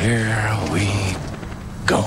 Here we go.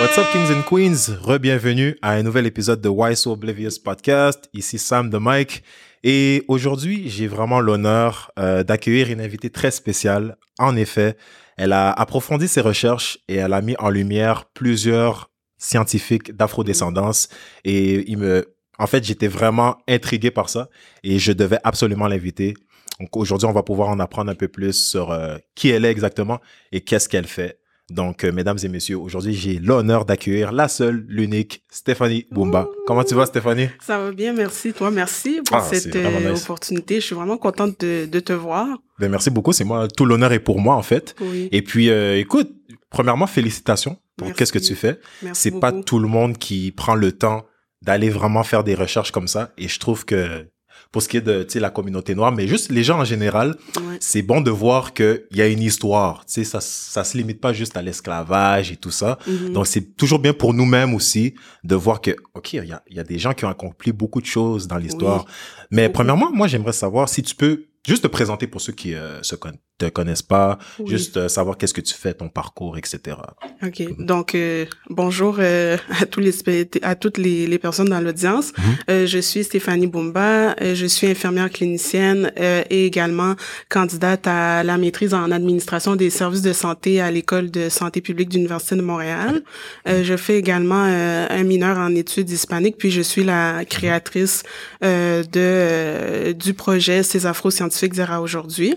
What's up, Kings and Queens? Re-bienvenue à un nouvel épisode de Why So Oblivious Podcast. Ici Sam de Mike. Et aujourd'hui, j'ai vraiment l'honneur euh, d'accueillir une invitée très spéciale. En effet, elle a approfondi ses recherches et elle a mis en lumière plusieurs scientifiques d'afrodescendance. Et il me, en fait, j'étais vraiment intrigué par ça et je devais absolument l'inviter. Donc aujourd'hui, on va pouvoir en apprendre un peu plus sur euh, qui elle est exactement et qu'est-ce qu'elle fait. Donc, euh, mesdames et messieurs, aujourd'hui, j'ai l'honneur d'accueillir la seule, l'unique Stéphanie Boumba. Comment tu vas, Stéphanie? Ça va bien, merci. Toi, merci pour Ah, cette euh, nice. opportunité. Je suis vraiment contente de, de te voir. Ben, merci beaucoup. C'est moi, tout l'honneur est pour moi, en fait. Oui. Et puis, euh, écoute, premièrement, félicitations pour qu'est-ce que tu fais. C'est pas tout le monde qui prend le temps d'aller vraiment faire des recherches comme ça. Et je trouve que pour ce qui est de tu sais, la communauté noire, mais juste les gens en général, Ouais. c'est bon de voir qu'il y a une histoire. Tu sais, ça, ça se limite pas juste à l'esclavage et tout ça. Mhm. Donc, c'est toujours bien pour nous-mêmes aussi de voir que, OK, il y a, il y a des gens qui ont accompli beaucoup de choses dans l'histoire. Mais Beaucoup. premièrement, moi, j'aimerais savoir si tu peux juste te présenter pour ceux qui euh, se con- te connaissent pas, Oui. juste euh, savoir qu'est-ce que tu fais, ton parcours, etc. OK. Donc, euh, bonjour euh, à, tous les, à toutes les, les personnes dans l'audience. Mhm. Euh, je suis Stéphanie Boumba. Je suis infirmière clinicienne et également candidate à la maîtrise en administration des services de santé à l'École de santé publique de l'Université de Montréal. Je fais également un mineur en études hispaniques, puis je suis la créatrice de du projet Ces Afro-scientifiques d'hier à aujourd'hui.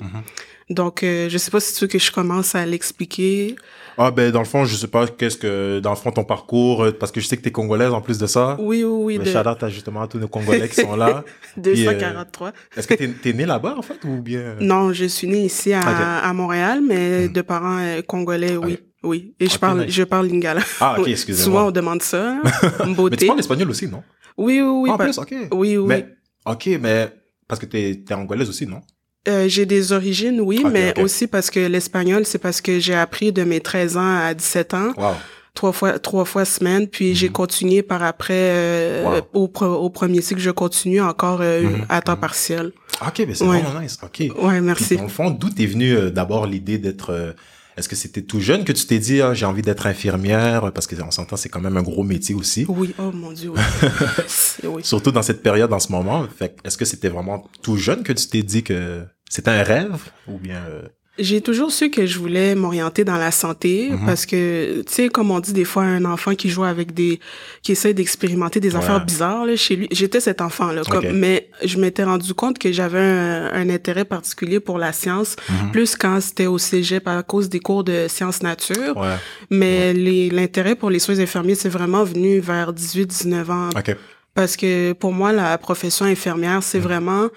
Donc, euh, je sais pas si tu veux que je commence à l'expliquer. Ah, ben, dans le fond, je sais pas qu'est-ce que, dans le fond, ton parcours, euh, parce que je sais que t'es congolaise en plus de ça. Oui, oui, oui, Mais de à justement à tous nos Congolais qui sont là. Puis, euh, 243. Est-ce que t'es, t'es né là-bas, en fait, ou bien? Non, je suis née ici à, à Montréal, mais Mhm. de parents euh, congolais, oui. Oui, et je parle, nice. je parle lingala. Ah, ok, excusez-moi. Souvent, on demande ça. hein. Mais tu parles espagnol aussi, non? Oui, oui, oui. Ah, en plus, ok. Oui, oui. Mais, ok, mais, parce que t'es, t'es angolaise aussi, non? Euh, j'ai des origines, oui, mais aussi parce que l'espagnol, c'est parce que j'ai appris de mes 13 ans à 17 ans, Wow. trois fois, trois fois semaine, puis j'ai Mhm. continué par après, euh, Wow. au, au premier cycle, je continue encore euh, Mhm, à temps mhm. partiel. Ok, mais c'est Ouais. vraiment nice. Ok. Ouais, Puis, merci. dans le fond, d'où t'es venu euh, d'abord l'idée d'être. euh, Est-ce que c'était tout jeune que tu t'es dit, ah, j'ai envie d'être infirmière? Parce qu'on s'entend, c'est quand même un gros métier aussi. Oui, oh mon Dieu, oui. Surtout dans cette période en ce moment. Fait que est-ce que c'était vraiment tout jeune que tu t'es dit que c'était un rêve? Ou bien. euh, J'ai toujours su que je voulais m'orienter dans la santé Mhm. parce que, tu sais, comme on dit des fois, un enfant qui joue avec des, qui essaie d'expérimenter des Ouais. affaires bizarres, là, chez lui, j'étais cet enfant-là. Mais je m'étais rendu compte que j'avais un, un intérêt particulier pour la science, Mhm. plus quand c'était au cégep à cause des cours de sciences nature. Ouais. Mais l'intérêt pour les soins infirmiers, c'est vraiment venu vers 18-19 ans. Parce que pour moi, la profession infirmière, c'est vraiment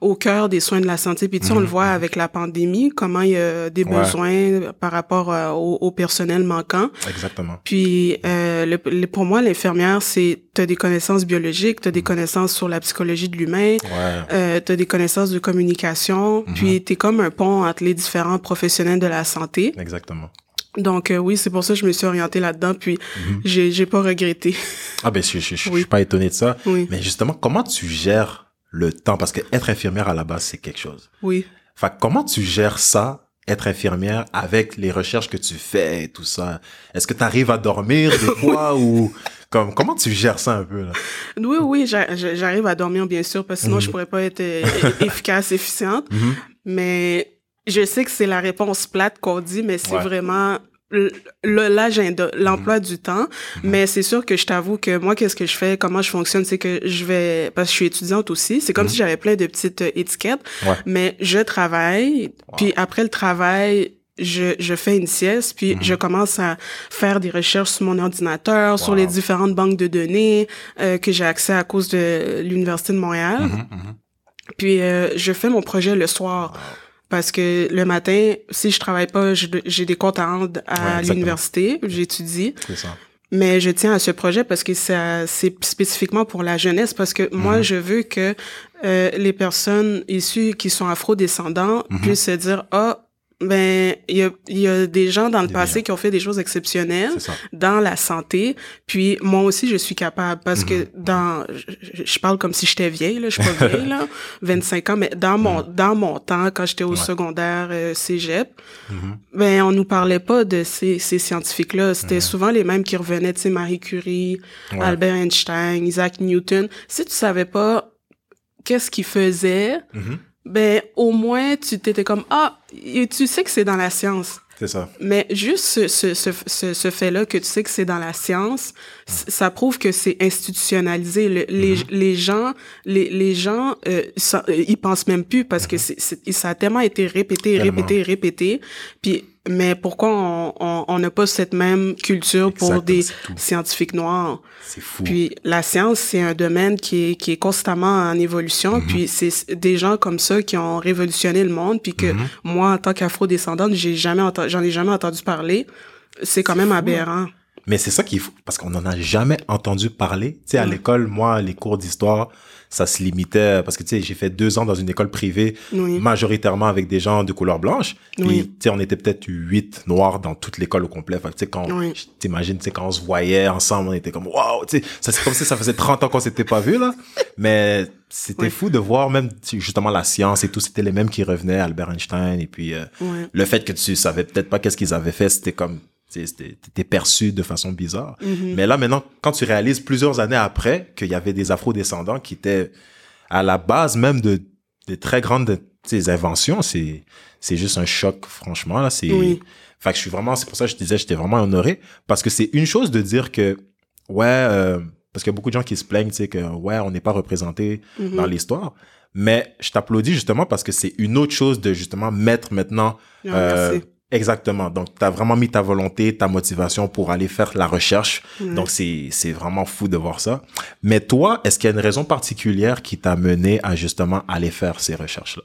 au cœur des soins de la santé. Puis tu sais, on le voit avec la pandémie, comment il y a des Mhm. Ouais. besoins par rapport euh, au, au personnel manquant. Exactement. Puis euh, le, le- pour moi, l'infirmière, c'est tu as des connaissances biologiques, Mhm. tu as des connaissances sur la psychologie de l'humain, Ouais. euh, tu as des connaissances de communication, Mhm. puis tu es comme un pont entre les différents professionnels de la santé. Exactement. Donc euh, oui, c'est pour ça que je me suis orientée là-dedans, puis Mhm. j'ai j'ai pas regretté. Ah, ben, je, je, je, je suis pas étonné de ça. oui, Mais justement, comment tu gères le temps? Parce que être infirmière à la base, c'est quelque chose. oui. Que comment tu gères ça, être infirmière, avec les recherches que tu fais et tout ça? Est-ce que tu arrives à dormir des fois ou comme comment tu gères ça un peu là? Oui, oui, j'a- j'a- j'arrive à dormir, bien sûr, parce que sinon, Mhm. je pourrais pas être euh, efficace, efficiente. Mhm. Mais je sais que c'est la réponse plate qu'on dit, mais c'est Ouais. vraiment l'agenda, l'emploi du temps. Mhm. Mais c'est sûr que je t'avoue que moi, qu'est-ce que je fais, comment je fonctionne, c'est que je vais, parce que je suis étudiante aussi, c'est comme Mhm. si j'avais plein de petites euh, étiquettes, Ouais. mais je travaille, puis après le travail, je, je fais une sieste, puis je commence à faire des recherches sur mon ordinateur, sur les différentes banques de données euh, que j'ai accès à cause de l'Université de Montréal. Puis euh, je fais mon projet le soir. Parce que le matin, si je travaille pas, j'ai des comptes à rendre à l'université, j'étudie. C'est ça. Mais je tiens à ce projet parce que ça, c'est spécifiquement pour la jeunesse, parce que moi, Mhm. je veux que euh, les personnes issues qui sont afro-descendants Mhm. puissent se dire, ah, Ben, il y a, y a des gens dans le Des passé qui ont fait des choses exceptionnelles dans la santé. Puis moi aussi, je suis capable parce que Mhm. dans, je, je parle comme si j'étais vieille là, je suis pas vieille là, 25 ans, mais dans mon dans mon temps, quand j'étais au. Ouais. secondaire euh, cégep, Mhm. ben on nous parlait pas de ces ces scientifiques là. C'était souvent les mêmes qui revenaient, tu sais, Marie Curie, Ouais. Albert Einstein, Isaac Newton. Si tu savais pas qu'est-ce qu'ils faisaient. Ben au moins tu t'étais comme ah tu sais que c'est dans la science. C'est ça. mais juste ce, ce, ce, ce, ce fait-là que tu sais que c'est dans la science ça prouve que c'est institutionnalisé. Le- les, les gens les, les gens euh, ça- euh, ils pensent même plus parce que c'est, c'est- ça a tellement été répété Tellement. répété répété. Puis mais pourquoi on on on n'a pas cette même culture pour des scientifiques noirs? C'est fou. puis la science, c'est un domaine qui est, qui est constamment en évolution. Mhm. Puis c'est des gens comme ça qui ont révolutionné le monde. Puis que Mhm. moi, en tant qu'afro-descendante, j'ai jamais entendu, j'en ai jamais entendu parler. C'est quand même fou, hein. aberrant. Mais c'est ça qui est fou, parce qu'on n'en a jamais entendu parler. Tu sais, à Ouais. l'école, moi, les cours d'histoire, ça se limitait, parce que tu sais, j'ai fait deux ans dans une école privée, Oui. majoritairement avec des gens de couleur blanche. Puis, Oui. tu sais, on était peut-être huit noirs dans toute l'école au complet. Fait tu sais, quand, Oui. je t'imagine, tu sais, quand on se voyait ensemble, on était comme, waouh, tu sais, ça, c'est comme si ça faisait 30 ans qu'on s'était pas vu, là. Mais c'était fou de voir même, justement, la science et tout, c'était les mêmes qui revenaient, Albert Einstein, et puis, euh, le fait que tu savais peut-être pas qu'est-ce qu'ils avaient fait, c'était comme, t'étais perçu de façon bizarre. Mhm. Mais là, maintenant, quand tu réalises plusieurs années après qu'il y avait des afro-descendants qui étaient à la base même de, de très grandes sais, inventions, c'est, c'est juste un choc, franchement, là, c'est, Oui. fait que je suis vraiment, c'est pour ça que je disais, j'étais vraiment honoré, parce que c'est une chose de dire que, ouais, euh, parce qu'il y a beaucoup de gens qui se plaignent, tu sais, que, ouais, on n'est pas représenté Mhm. dans l'histoire. Mais je t'applaudis justement parce que c'est une autre chose de justement mettre maintenant euh. Exactement. Donc, tu as vraiment mis ta volonté, ta motivation pour aller faire la recherche. Donc, c'est c'est vraiment fou de voir ça. Mais toi, est-ce qu'il y a une raison particulière qui t'a mené à justement aller faire ces recherches-là?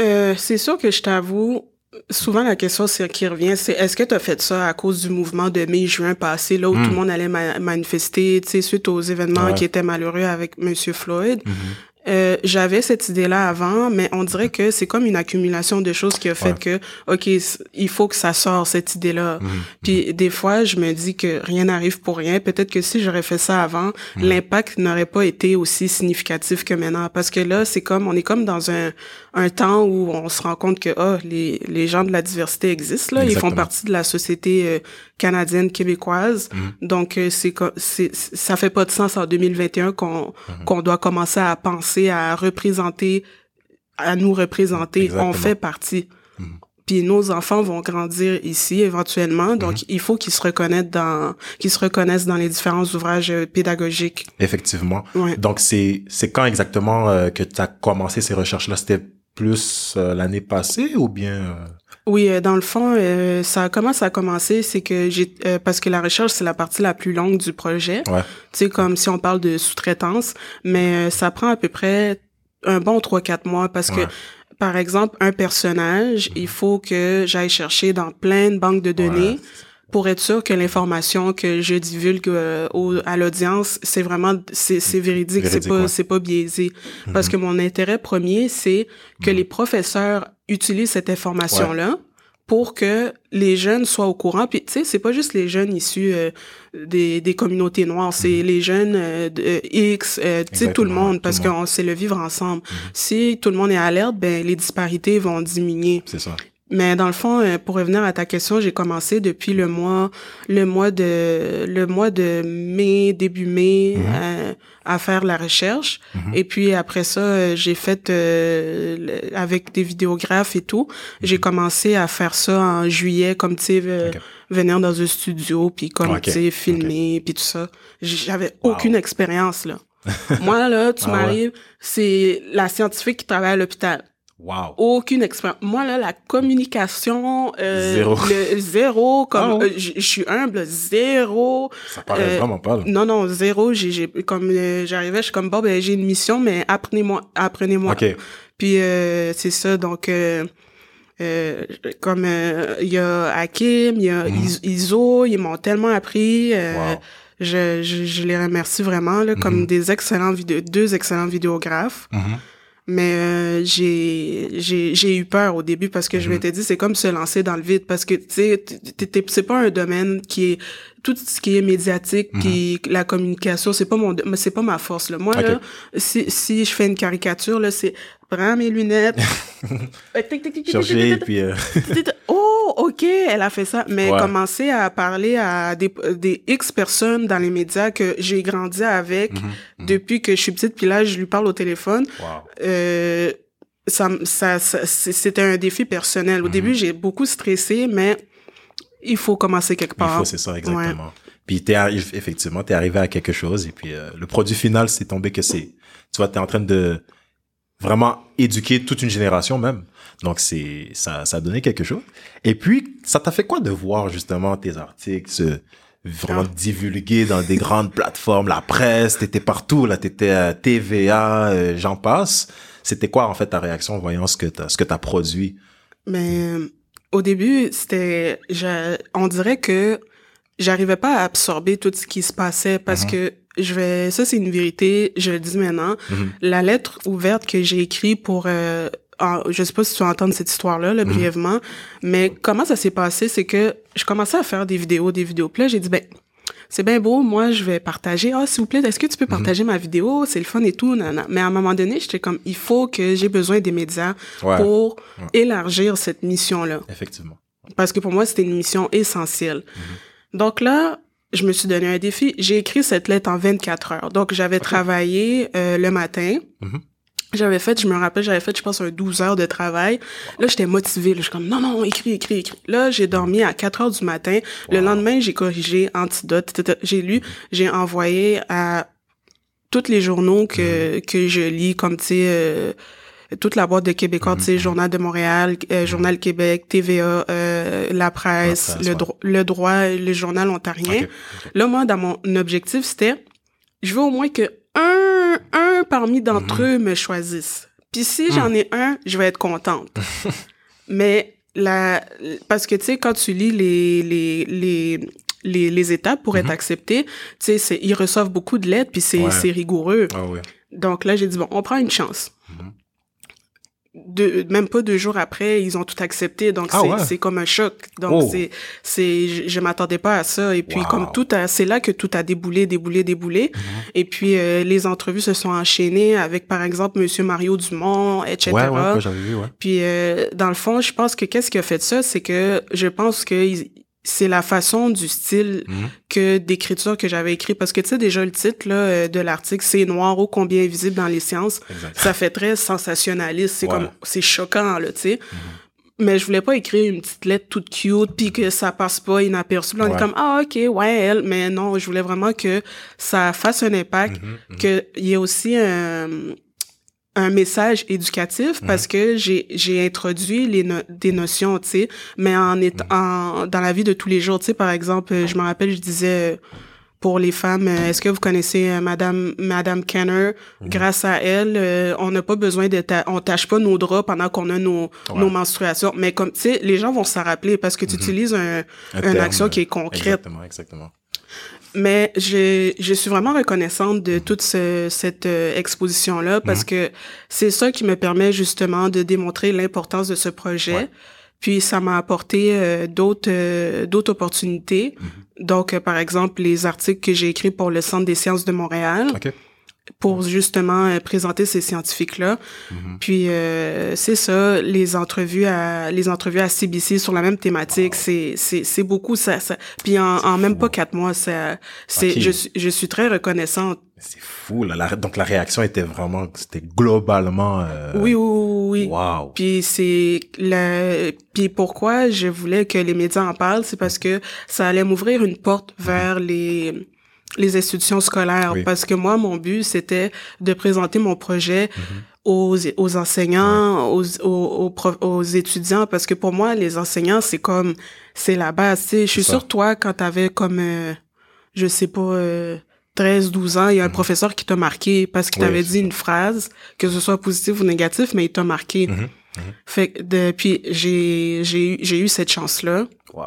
Euh, c'est sûr que je t'avoue, souvent la question qui revient, c'est est-ce que tu as fait ça à cause du mouvement de mai-juin passé, là où tout le monde allait ma- manifester, tu sais, suite aux événements Ouais. qui étaient malheureux avec Monsieur Floyd? Euh, j'avais cette idée-là avant, mais on dirait que c'est comme une accumulation de choses qui a fait Ouais. que, OK, il faut que ça sorte, cette idée-là. Mhm. Puis des fois, je me dis que rien n'arrive pour rien. Peut-être que si j'aurais fait ça avant, l'impact n'aurait pas été aussi significatif que maintenant. Parce que là, c'est comme, on est comme dans un, un temps où on se rend compte que, oh, les, les gens de la diversité existent, là. Ils font partie de la société euh, canadienne, québécoise. Mhm. Donc, euh, c'est, c'est, ça fait pas de sens en 2021 qu'on, Mhm. qu'on doit commencer à penser à représenter, à nous représenter. Exactement. On fait partie. Mhm. Puis nos enfants vont grandir ici éventuellement, donc il faut qu'ils se reconnaissent dans, qu'ils se reconnaissent dans les différents ouvrages euh, pédagogiques. Effectivement. Ouais. Donc, c'est c'est quand exactement euh, que tu as commencé ces recherches-là? C'était plus euh, l'année passée ou bien... euh, Oui, euh, dans le fond, euh, ça comment ça a commencé, c'est que j'ai euh, parce que la recherche c'est la partie la plus longue du projet. Ouais. Tu sais comme si on parle de sous-traitance, mais ça prend à peu près un bon 3 4 mois parce Ouais. que par exemple, un personnage, il faut que j'aille chercher dans plein de banques de données Ouais. Pour être sûr que l'information que je divulgue euh, au, à l'audience, c'est vraiment c'est c'est véridique, c'est Véridique, pas ouais. c'est pas biaisé parce que mon intérêt premier, c'est que Mhm. les professeurs utilisent cette information là pour que les jeunes soient au courant. Puis, tu sais, c'est pas juste les jeunes issus euh, des, des communautés noires, c'est les jeunes euh, de, euh, X, euh, tu sais, tout le Mhm. Monde, parce. Mhm. qu'on sait le vivre ensemble. Si tout le monde est alerte, ben les disparités vont diminuer. C'est ça. Mais dans le fond, euh, pour revenir à ta question, j'ai commencé depuis le mois, le mois de, le mois de mai, début mai, Mhm. euh, à faire la recherche. Mhm. Et puis après ça, euh, j'ai fait euh, avec des vidéographes et tout. J'ai commencé à faire ça en juillet, comme tu sais, Mhm. Venir dans un studio, puis comme tu sais, filmer, puis tout ça. J'avais aucune expérience là. Moi là, tu Ah ouais? m'arrives, c'est la scientifique qui travaille à l'hôpital Wow. aucune expérience. Moi, là, la communication, euh, Zéro. le zéro, comme, Ah euh, je suis humble, zéro. Ça paraît Euh, vraiment pas, là. Non, non, zéro. J'ai, comme, euh, j'arrivais, je suis comme, bon, ben, j'ai une mission, mais apprenez-moi, apprenez-moi. OK. Puis, c'est ça, donc, comme, il y a Hakim, il y a Mhm. Is- Iso, ils m'ont tellement appris. Wow. je, je, je les remercie vraiment, là, comme Mhm. des excellents vidéos, deux excellents vidéographes. Mhm. Mais euh, j'ai j'ai j'ai eu peur au début parce que je Mhm. m'étais dit c'est comme se lancer dans le vide parce que tu sais c'est pas un domaine qui est tout ce qui est médiatique puis la communication c'est pas mon c'est pas ma force là. Moi Mhm. Là si si je fais une caricature là c'est prends mes lunettes. Euh, Chercher, puis... euh. Oh, ok, elle a fait ça. Mais Ouais. commencer à parler à des, des X personnes dans les médias que j'ai grandi avec Mhm, depuis que je suis petite, puis là, je lui parle au téléphone. wow. Euh, ça, ça, ça- c'est- c'était un défi personnel. Mhm. Au début, j'ai beaucoup stressé, mais il faut commencer quelque Il part. faut, c'est ça, exactement. Puis t'es arrivé, effectivement, t'es arrivé à quelque chose et puis euh, le produit final, c'est tombé que c'est, tu vois, t'es en train de vraiment éduquer toute une génération même. Donc c'est, ça, ça a donné quelque chose. Et puis, ça t'a fait quoi de voir justement tes articles se vraiment Ah. divulguer dans des grandes plateformes, la presse, t'étais partout, là, t'étais à TVA, euh, j'en passe. C'était quoi en fait ta réaction en voyant ce que t'as, ce que t'as produit? Mais au début, c'était, je- on dirait que j'arrivais pas à absorber tout ce qui se passait parce Mhm. que je vais, ça c'est une vérité, je le dis maintenant. Mhm. La lettre ouverte que j'ai écrite pour, euh, en- je sais pas si tu vas entendre cette histoire-là, là, brièvement, mais comment ça s'est passé, c'est que je commençais à faire des vidéos, des vidéos. Puis là, j'ai dit, ben, c'est bien beau, moi, je vais partager. Ah, s'il vous plaît, est-ce que tu peux partager ma vidéo? C'est le fun et tout, nanana. Mais à un moment donné, j'étais comme, il faut que j'ai besoin des médias Ouais. pour élargir cette mission-là. Effectivement. Parce que pour moi, c'était une mission essentielle. Donc là, je me suis donné un défi. J'ai écrit cette lettre en 24 heures. Donc, j'avais travaillé euh, le matin. Mhm. J'avais fait, je me rappelle, j'avais fait, je pense, un 12 heures de travail. Là, j'étais motivée. là. Je suis comme, non, non, écris, écris, écris. Là, j'ai dormi à 4 heures du matin. Le lendemain, j'ai corrigé Antidote. J'ai lu, j'ai envoyé à tous les journaux que, que je lis, comme, tu sais, euh, toute la boîte de Québécois, tu sais, Journal de Montréal, euh, Journal Québec, TVA, euh, La Presse, La Presse, le, ouais. dro- le droit, le Journal ontarien. Là, moi, dans mon objectif, c'était, je veux au moins que un, un parmi d'entre Mhm. eux me choisisse. Puis si j'en ai un, je vais être contente. Mais la, parce que tu sais, quand tu lis les, les, les, les, les étapes pour être accepté, tu sais, ils reçoivent beaucoup de lettres, puis c'est Mhm. Ouais. rigoureux. Ah ouais. Donc là, j'ai dit, bon, on prend une chance. Mhm. De, même pas deux jours après, ils ont tout accepté. Donc, Ah c'est ouais? comme un choc. Donc, Oh. c'est, c'est, je, je m'attendais pas à ça. Et puis, Wow. comme tout a, c'est là que tout a déboulé, déboulé, déboulé. Mhm. Et puis, euh, les entrevues se sont enchaînées avec, par exemple, Monsieur Mario Dumont, etc. Ouais, ouais, vu, ouais. Puis, euh, dans le fond, je pense que qu'est-ce qui a fait ça, c'est que je pense que il- c'est la façon du style Mhm. que d'écriture que j'avais écrit. Parce que, tu sais, déjà, le titre là, euh, de l'article, c'est noir ô combien invisible dans les sciences. Ça fait très sensationnaliste. C'est Ouais. comme, c'est choquant, là, tu sais. Mais je voulais pas écrire une petite lettre toute cute puis que ça passe pas inaperçu. On Ouais. est comme, ah, ok, ouais, elle. Mais non, je voulais vraiment que ça fasse un impact, Mhm, mhm. qu'il y ait aussi un, un message éducatif parce que j'ai j'ai introduit les no- des notions, tu sais, mais en étant dans la vie de tous les jours, tu sais par exemple, euh, je me rappelle je disais euh, pour les femmes, euh, est-ce que vous connaissez madame madame Kenner? Grâce à elle, euh, on n'a pas besoin de ta on tâche pas nos draps pendant qu'on a nos Ouais. nos menstruations, mais comme tu sais, les gens vont s'en rappeler parce que tu utilises un Un une terme, action qui est concrète. Exactement, exactement. Mais je, je suis vraiment reconnaissante de toute ce- cette euh, exposition-là parce que c'est ça qui me permet justement de démontrer l'importance de ce projet. Ouais. Puis ça m'a apporté euh, d'autres euh, d'autres opportunités. Mhm. Donc, par exemple, les articles que j'ai écrits pour le Centre des sciences de Montréal OK. Pour justement euh, présenter ces scientifiques-là. Mhm. Puis euh, c'est ça, les entrevues à les entrevues à CBC sur la même thématique, c'est c'est c'est beaucoup ça. ça. Puis en, en même pas quatre mois, ça c'est Ok. je suis je suis très reconnaissante. C'est fou, là. La- donc, la réaction était vraiment, c'était globalement, euh, Oui oui oui. Wow. Puis c'est la puis pourquoi je voulais que les médias en parlent, c'est parce que ça allait m'ouvrir une porte vers les les institutions scolaires Oui. parce que moi mon but c'était de présenter mon projet aux aux enseignants, aux aux aux, étudiants parce que pour moi les enseignants c'est comme c'est la base, tu sais, je suis ça. sûre toi quand t'avais comme euh, je sais pas euh, 13 12 ans, il y a un professeur qui t'a marqué parce qu'il Oui, t'avait dit une phrase que ce soit positif ou négatif mais il t'a marqué. Mhm. Fait que depuis j'ai j'ai eu j'ai eu cette chance là. Wow.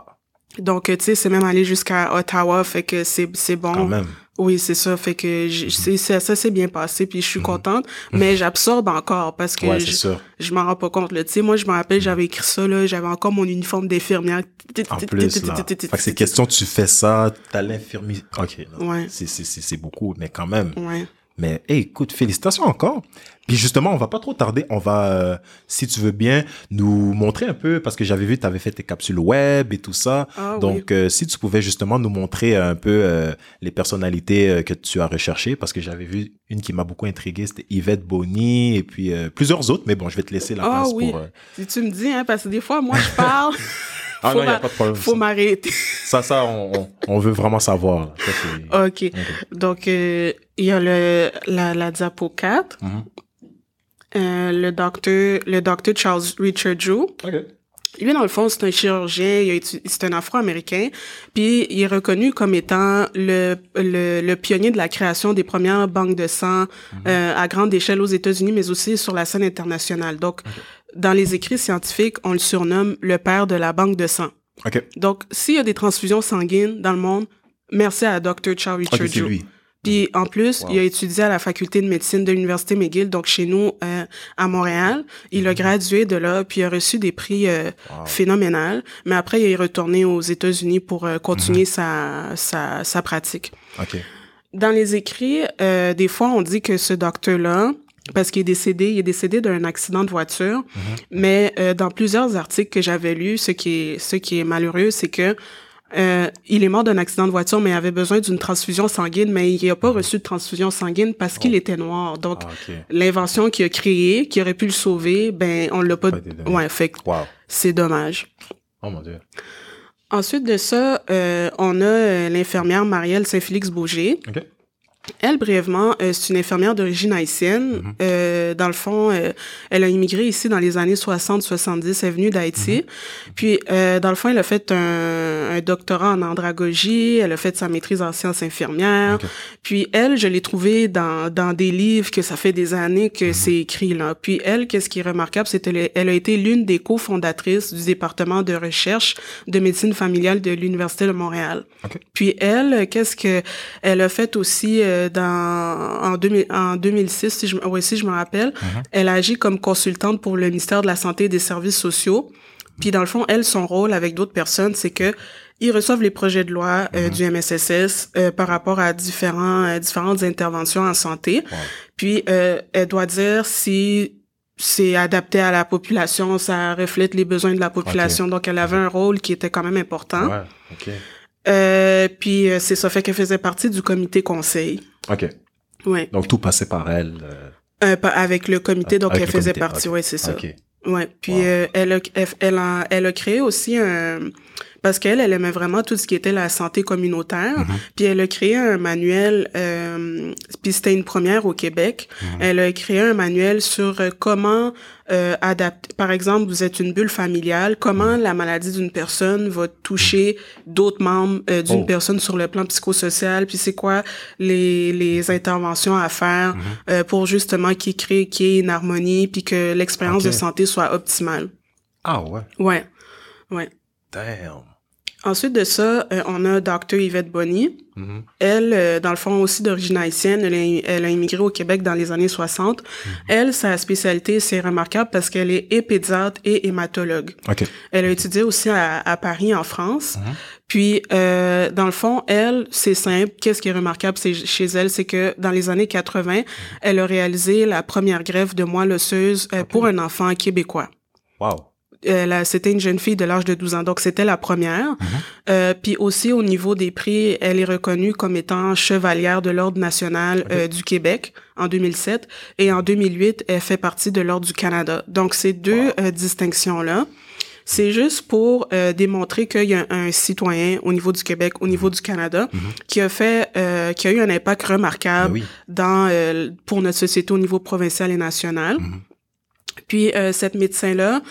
Donc tu sais c'est même allé jusqu'à Ottawa fait que c'est c'est Quand bon. même. Oui, c'est ça. Fait que j- c'est, c'est- ça s'est bien passé, puis je suis contente, mais j'absorbe encore parce que Ouais, je, je m'en rends pas compte. Là. Tu sais, moi, je me rappelle, j'avais écrit ça, là, j'avais encore mon uniforme d'infirmière. En plus, là. Fait que c'est question, tu fais ça, t'as l'infirmier. OK. non. Ouais. C'est, c'est, c'est, c'est beaucoup, mais quand même. Ouais. Mais hey, écoute, félicitations encore. Puis justement, on va pas trop tarder. On va, euh, si tu veux bien, nous montrer un peu, parce que j'avais vu que tu avais fait tes capsules web et tout ça. Ah oui. Donc, euh, si tu pouvais justement nous montrer un peu euh, les personnalités euh, que tu as recherchées, parce que j'avais vu une qui m'a beaucoup intrigué, c'était Yvette Bonny et puis euh, plusieurs autres. Mais bon, je vais te laisser la Ah place oui. pour... euh, Si tu me dis, hein, parce que des fois, moi, je parle. Ah faut non, il n'y a pas de problème. Faut m'arrêter. Ça, ça, on, on, veut vraiment savoir. Ça, c'est- OK. Donc, euh, il y a le, la, la diapo 4. Mhm. Euh, le docteur, le docteur Charles Richard Drew. OK. Lui, dans le fond, c'est un chirurgien, c'est un Afro-Américain, puis il est reconnu comme étant le, le, le pionnier de la création des premières banques de sang euh, à grande échelle aux États-Unis, mais aussi sur la scène internationale. Donc, dans les écrits scientifiques, on le surnomme le père de la banque de sang. OK. Donc, s'il y a des transfusions sanguines dans le monde, merci à Dr. Charles Richard OK, c'est Drew. lui. Puis en plus, Wow. il a étudié à la faculté de médecine de l'université McGill, donc chez nous euh, à Montréal. Il a gradué de là, puis il a reçu des prix euh, Wow. phénoménales. Mais après, il est retourné aux États-Unis pour euh, continuer sa, sa sa pratique. OK. Dans les écrits, euh, des fois, on dit que ce docteur-là, parce qu'il est décédé, il est décédé d'un accident de voiture. Mais euh, dans plusieurs articles que j'avais lus, ce qui est ce qui est malheureux, c'est que euh, il est mort d'un accident de voiture, mais il avait besoin d'une transfusion sanguine, mais il n'a pas reçu de transfusion sanguine parce qu'il était noir. Donc, Ah, l'invention qu'il a créée, qui aurait pu le sauver, ben on l'a pas. Ouais, fait Wow. c'est dommage. Oh mon Dieu. Ensuite de ça, euh, on a euh, l'infirmière Marielle Saint-Félix-Bauger. OK. Elle, brièvement, euh, c'est une infirmière d'origine haïtienne. Mhm. Euh, dans le fond, euh, elle a immigré ici dans les années 60-70. Elle est venue d'Haïti. Mhm. Puis, euh, dans le fond, elle a fait un, un doctorat en andragogie. Elle a fait sa maîtrise en sciences infirmières. Puis, elle, je l'ai trouvée dans, dans des livres que ça fait des années Mhm. que c'est écrit là. Puis, elle, qu'est-ce qui est remarquable, c'est qu'elle elle a été l'une des cofondatrices du département de recherche de médecine familiale de l'Université de Montréal. Puis elle, qu'est-ce que elle a fait aussi euh, dans en, 2000 en 2006 si je ouais, si je me rappelle, elle a agi comme consultante pour le ministère de la santé et des services sociaux. Puis dans le fond, elle son rôle avec d'autres personnes, c'est que ils reçoivent les projets de loi euh, du MSSS euh, par rapport à différents euh, différentes interventions en santé. Puis euh, elle doit dire si c'est adapté à la population, ça reflète les besoins de la population. Donc elle avait un rôle qui était quand même important. Ouais. Euh, puis euh, c'est ça fait qu'elle faisait partie du comité conseil. OK. Ouais. Donc, tout passait par elle. euh, avec le comité, donc Avec elle le faisait comité, partie. ok. Ouais, c'est ça. OK. Ouais. Puis Wow. euh, elle, a, elle a, elle a créé aussi un parce qu'elle, elle aimait vraiment tout ce qui était la santé communautaire. Mm-hmm. Puis elle a créé un manuel. Euh, puis c'était une première au Québec. Mm-hmm. Elle a créé un manuel sur euh, comment euh, adapter. Par exemple, vous êtes une bulle familiale. Comment Mm-hmm. la maladie d'une personne va toucher d'autres membres euh, d'une Oh. personne sur le plan psychosocial. Puis c'est quoi les, les interventions à faire pour justement qu'il crée qu'il y ait une harmonie puis que l'expérience de santé soit optimale. Ah ouais. Ouais. Ouais. Damn. Ensuite de ça, euh, on a Dr. Yvette Bonny. Mhm. Elle, euh, dans le fond, aussi d'origine haïtienne, elle a, elle a immigré au Québec dans les années 60. Elle, sa spécialité, c'est remarquable parce qu'elle est pédiatre et hématologue. OK. Elle a étudié aussi à, à Paris, en France. Puis, euh, dans le fond, elle, c'est simple. Qu'est-ce qui est remarquable chez elle, c'est que dans les années 80, elle a réalisé la première greffe de moelle osseuse euh, pour un enfant québécois. Wow. Euh, c'était une jeune fille de l'âge de 12 ans, donc c'était la première. Euh, puis aussi au niveau des prix, elle est reconnue comme étant chevalière de l'ordre national euh, du Québec en 2007 et en 2008, elle fait partie de l'ordre du Canada. Donc ces deux euh, distinctions là, c'est juste pour euh, démontrer qu'il y a un, un citoyen au niveau du Québec, au niveau du Canada, qui a fait, euh, qui a eu un impact remarquable oui. dans euh, pour notre société au niveau provincial et national. Puis euh, cette médecin-là,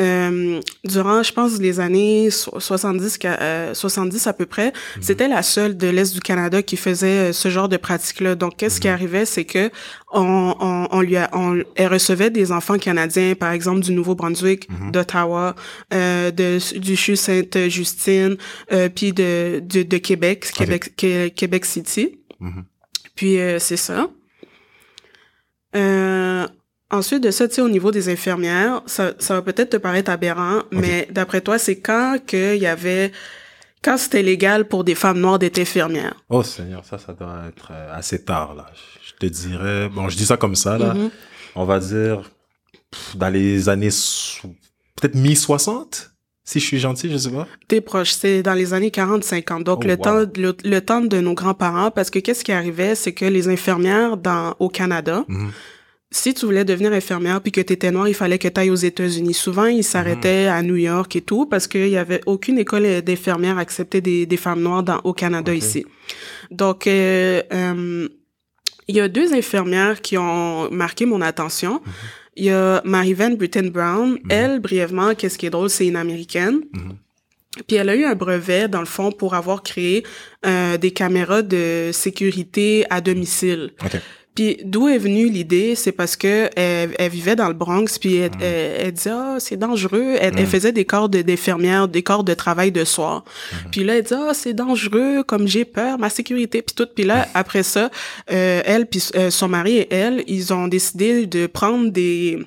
euh, durant, je pense, les années so- 70, qu'à- euh, 70 à peu près, c'était la seule de l'Est du Canada qui faisait euh, ce genre de pratique-là. Donc, qu'est-ce qui arrivait, c'est que on, on, on lui a, on, elle recevait des enfants canadiens, par exemple, du Nouveau-Brunswick, d'Ottawa, euh, de, du CHU Sainte-Justine, euh, puis de, de, de Québec, Québec, Qué- Québec City. Mhm. Puis euh, c'est ça. Euh, ensuite de ça, tu sais, au niveau des infirmières, ça, ça va peut-être te paraître aberrant, mais d'après toi, c'est quand qu'il y avait, quand c'était légal pour des femmes noires d'être infirmières? Oh Seigneur, ça, ça doit être euh, assez tard, là. Je te dirais, bon, je dis ça comme ça, là. Mhm. On va dire, pff, dans les années, peut-être mi-60, si je suis gentil, je sais pas. T'es proche, c'est dans les années 40-50. Donc, Oh, le wow. temps, le, le temps de nos grands-parents, parce que qu'est-ce qui arrivait, c'est que les infirmières dans, au Canada, Mhm. Si tu voulais devenir infirmière puis que tu étais noire, il fallait que tu ailles aux États-Unis. Souvent, ils s'arrêtaient Mhm. à New York et tout parce qu'il y avait aucune école d'infirmières acceptait des, des femmes noires dans, au Canada ici. Donc, euh, euh, il y a deux infirmières qui ont marqué mon attention. Mhm. Il y a Marie-Van Britton Brown. Elle, brièvement, qu'est-ce qui est drôle, c'est une Américaine. Mhm. Puis elle a eu un brevet, dans le fond, pour avoir créé euh, des caméras de sécurité à domicile. OK. Puis d'où est venue l'idée, c'est parce que elle, elle vivait dans le Bronx, puis Mm. elle, elle, elle disait ah c'est dangereux. Elle, elle faisait des corps de- d'infirmière, des corps de travail de soir. Mm-hmm. Puis là elle dit ah c'est dangereux, comme j'ai peur, ma sécurité puis tout. Puis là après ça, euh, elle puis euh, son mari et elle, ils ont décidé de prendre des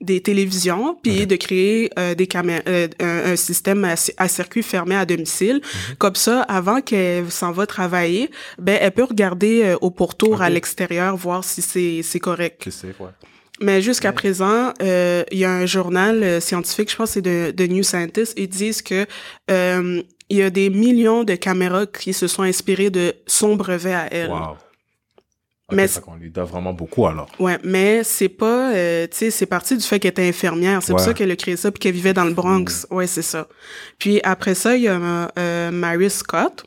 des télévisions puis de créer euh, des euh, un, un système à, à circuit fermé à domicile Mhm. comme ça avant qu'elle s'en va travailler ben elle peut regarder euh, au pourtour à l'extérieur voir si c'est c'est correct Je sais, ouais. mais jusqu'à présent euh, il y a un journal euh, scientifique je pense que c'est de, de New Scientist ils disent que euh, il y a des millions de caméras qui se sont inspirées de son brevet à elle Wow. Mais qu'on lui doit vraiment beaucoup, alors. Ouais, mais c'est pas, euh, tu sais, c'est parti du fait qu'elle était infirmière. C'est pour ça qu'elle a créé ça puis qu'elle vivait dans le Bronx. Ouais, c'est ça. Puis après ça, il y a euh, Mary Scott.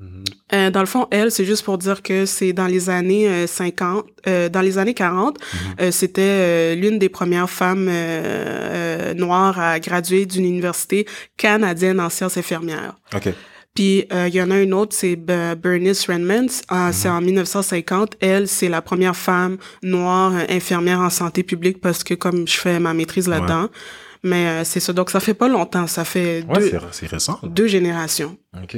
Mhm. Euh, dans le fond, elle, c'est juste pour dire que c'est dans les années euh, 50, euh, dans les années 40, Mhm. euh, c'était euh, l'une des premières femmes euh, euh, noires à graduer d'une université canadienne en sciences infirmières. OK. Puis euh, il y en a une autre, c'est Be- Bernice Redmonds. Euh, C'est en 1950. Elle, c'est la première femme noire euh, infirmière en santé publique parce que comme je fais ma maîtrise là-dedans. Mais euh, c'est ça. Donc ça fait pas longtemps. Ça fait Ouais, deux, c'est c'est récent. deux générations. OK.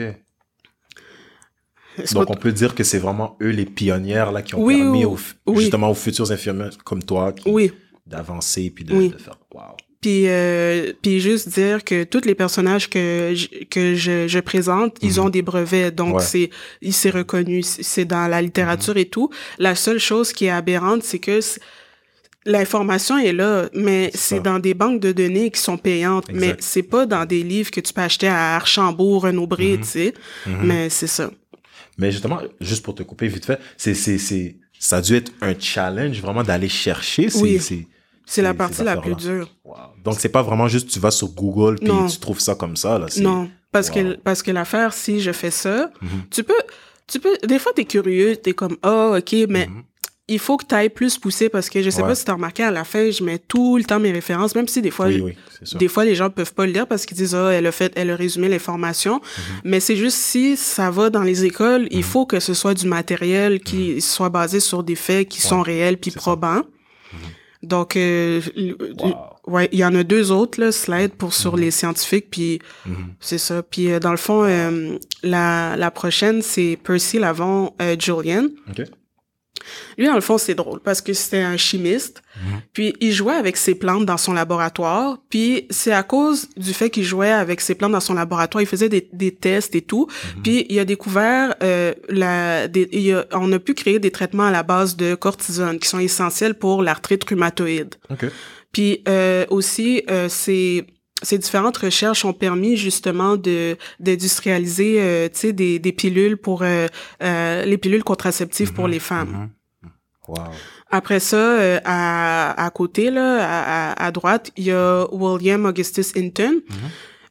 Donc, on peut dire que c'est vraiment eux les pionnières là, qui ont Oui, permis oui, aux, oui. justement aux futurs infirmières comme toi qui- d'avancer puis de, de faire wow. Puis, euh, puis juste dire que tous les personnages que je, que je, je présente, ils ont des brevets, donc Mhm. Ouais. Mhm. c'est reconnu, c'est dans la littérature et tout. La seule chose qui est aberrante, c'est que l'information est là, mais C'est dans des banques de données qui sont payantes, mais c'est pas dans des livres que tu peux acheter à Archambault, Renaud-Bré, Mhm. tu sais. Mais c'est ça. Mais justement, juste pour te couper vite fait, c'est c'est c'est ça a dû être un challenge vraiment d'aller chercher ces Oui. ces C'est la partie la plus dure. Wow. Donc c'est pas vraiment juste tu vas sur Google puis Non. tu trouves ça comme ça là, Non, parce Wow. que parce que l'affaire, si je fais ça, Mhm. tu peux, tu peux. Des fois, t'es curieux, t'es comme, oh, ok, mais Mhm. il faut que t'ailles plus pousser parce que je sais Ouais. pas si t'as remarqué à la fin, je mets tout le temps mes références, même si des fois, Oui oui, des fois les gens peuvent pas le lire parce qu'ils disent, ah, elle a fait, elle a résumé l'information, Mhm. mais c'est juste si ça va dans les écoles, il faut que ce soit du matériel qui soit basé sur des faits qui sont réels puis probants. Donc, euh, Wow. ouais, il y en a deux autres là, slides pour sur les scientifiques, puis Mhm. c'est ça. Puis euh, dans le fond, euh, la, la prochaine, c'est Percy Lavon euh, Julian. OK. Lui, dans le fond, c'est drôle parce que c'était un chimiste. Mhm. Puis il jouait avec ses plantes dans son laboratoire. Puis c'est à cause du fait qu'il jouait avec ses plantes dans son laboratoire, il faisait des, des tests et tout. Mhm. Puis il a découvert euh, la, des, il a- on a pu créer des traitements à la base de cortisone qui sont essentiels pour l'arthrite rhumatoïde. OK. Puis euh, aussi, euh, ces, ces différentes recherches ont permis justement de d'industrialiser, euh, tu sais, des, des pilules pour euh, euh, les pilules contraceptives pour les femmes. Mhm. Wow. Après ça, euh, à, à côté là, à, à- à droite, il y a William Augustus Hinton.